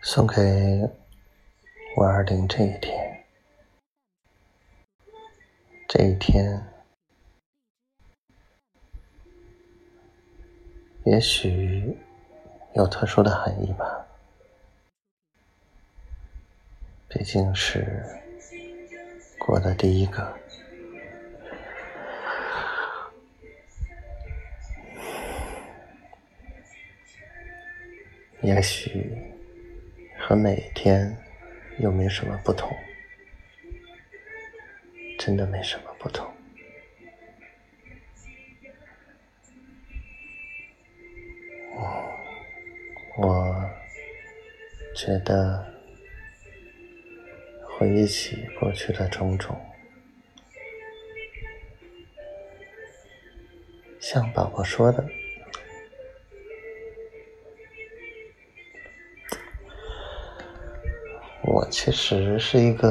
送给五二零这一天，这一天，也许有特殊的含义吧。毕竟是过的第一个，也许。和每一天又没什么不同，真的没什么不同。我觉得回忆起过去的种种，像宝宝说的。其实是一个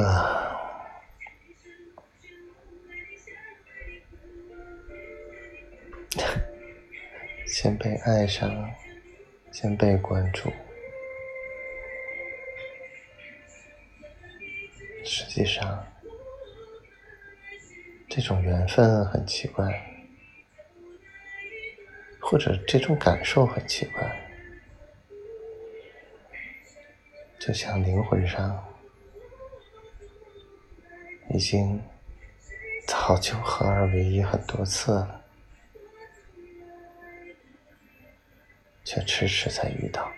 先被爱上，先被关注。实际上，这种缘分很奇怪，或者这种感受很奇怪。就像灵魂上已经早就合二为一很多次了，却迟迟才遇到。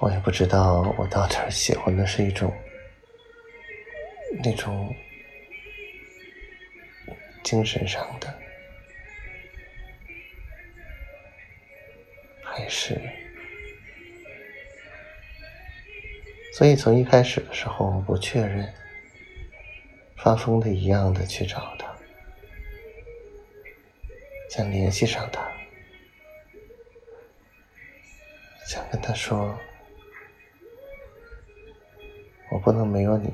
我也不知道我到底喜欢的是一种那种精神上的。是，所以从一开始的时候我不确认，发疯的一样的去找他，想联系上他，想跟他说，我不能没有你。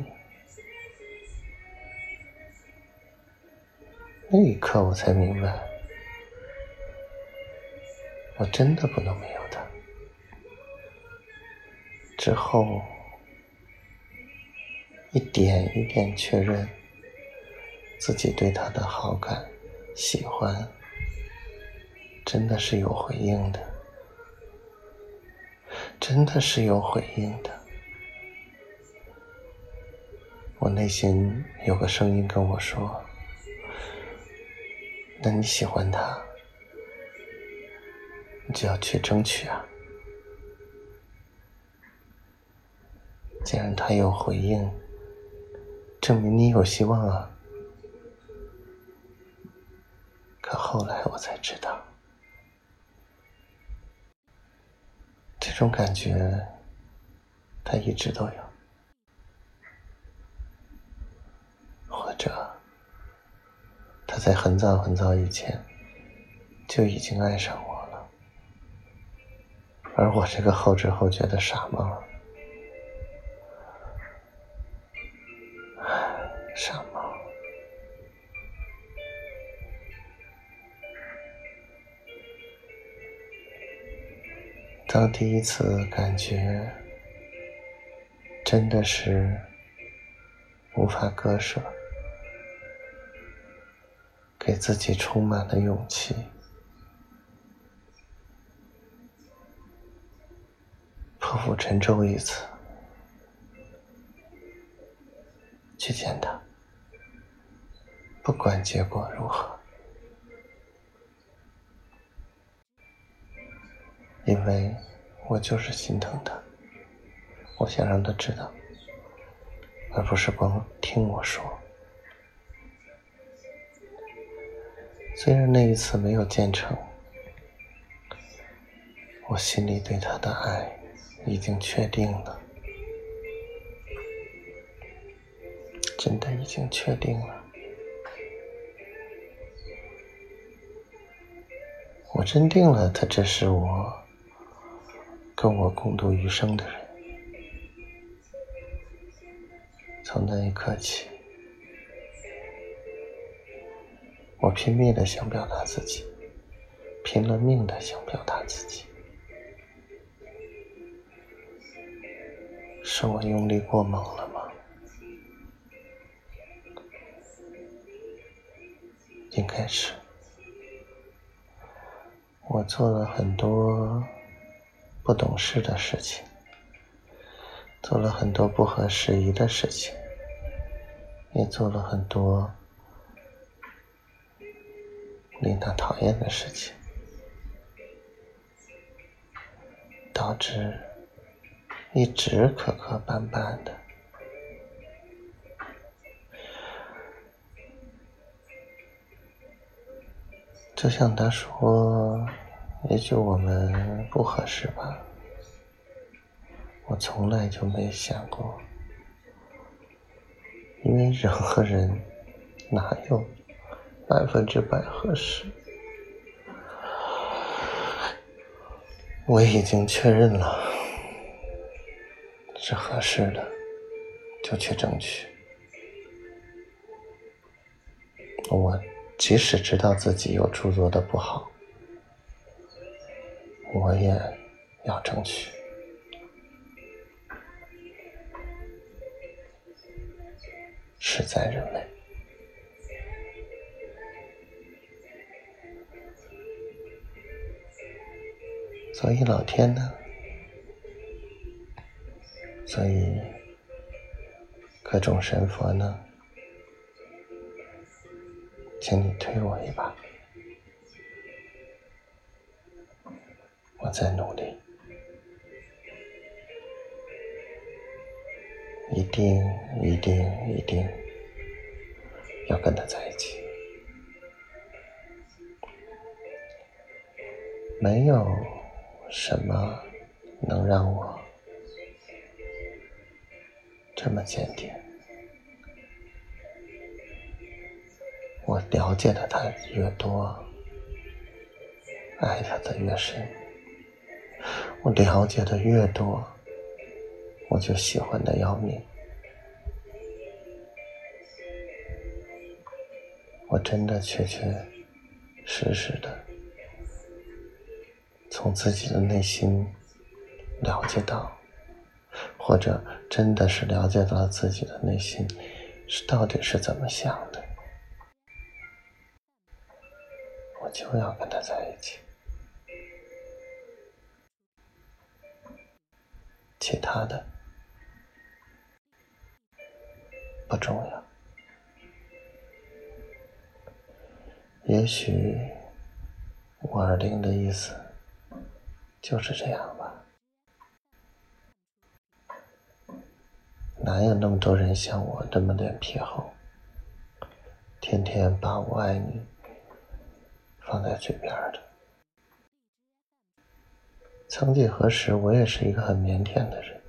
那一刻我才明白。我真的不能没有他。之后，一点一点确认自己对他的好感、喜欢，真的是有回应的，真的是有回应的。我内心有个声音跟我说：“那你喜欢他？”你就要去争取啊！既然他有回应，证明你有希望啊。可后来我才知道，这种感觉他一直都有，或者他在很早很早以前就已经爱上我。而我这个后知后觉的傻帽，傻帽。当第一次感觉真的是无法割舍，给自己充满了勇气。破釜沉舟一次，去见他，不管结果如何，因为我就是心疼他，我想让他知道，而不是光听我说。虽然那一次没有建成，我心里对他的爱。已经确定了，真的已经确定了。我真定了，他这是我跟我共度余生的人。从那一刻起，我拼命的想表达自己，拼了命的想表达自己，是我用力过猛了吗？应该是，我做了很多不懂事的事情，做了很多不合时宜的事情，也做了很多令他讨厌的事情，导致一直磕磕绊绊的。就像他说，也许我们不合适吧。我从来就没想过，因为人和人哪有百分之百合适？我已经确认了是合适的，就去争取。我。即使知道自己有处做的不好，我也要争取。事在人为，所以老天呢，所以各种神佛呢。请你推我一把，我在努力，一定一定一定要跟他在一起。没有什么能让我这么坚定。我了解的他越多，爱他的越深。我了解的越多，我就喜欢的要命。我真的确确实实的从自己的内心了解到，或者真的是了解到自己的内心是到底是怎么想的。我就要跟他在一起，其他的不重要。也许五二零的意思就是这样吧。哪有那么多人像我这么脸皮厚，天天把我爱你。放在嘴边的。曾几何时，我也是一个很腼腆的人，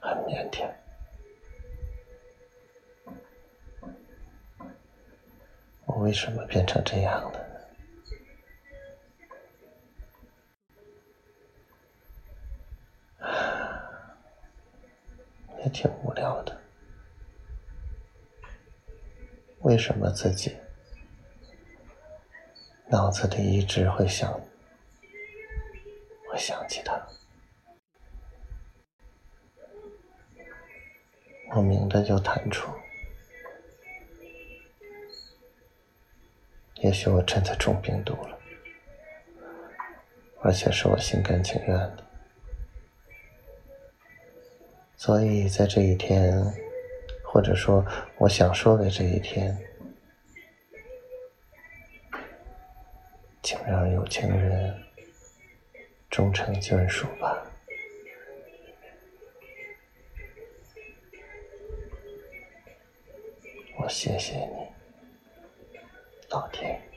很腼腆。我为什么变成这样了呢？也挺无聊的。为什么自己？脑子里一直会想，会想起他，莫名的就弹出。也许我真的中病毒了，而且是我心甘情愿的。所以在这一天，或者说我想说的这一天。请让有情人终成眷属吧，我谢谢你，老天。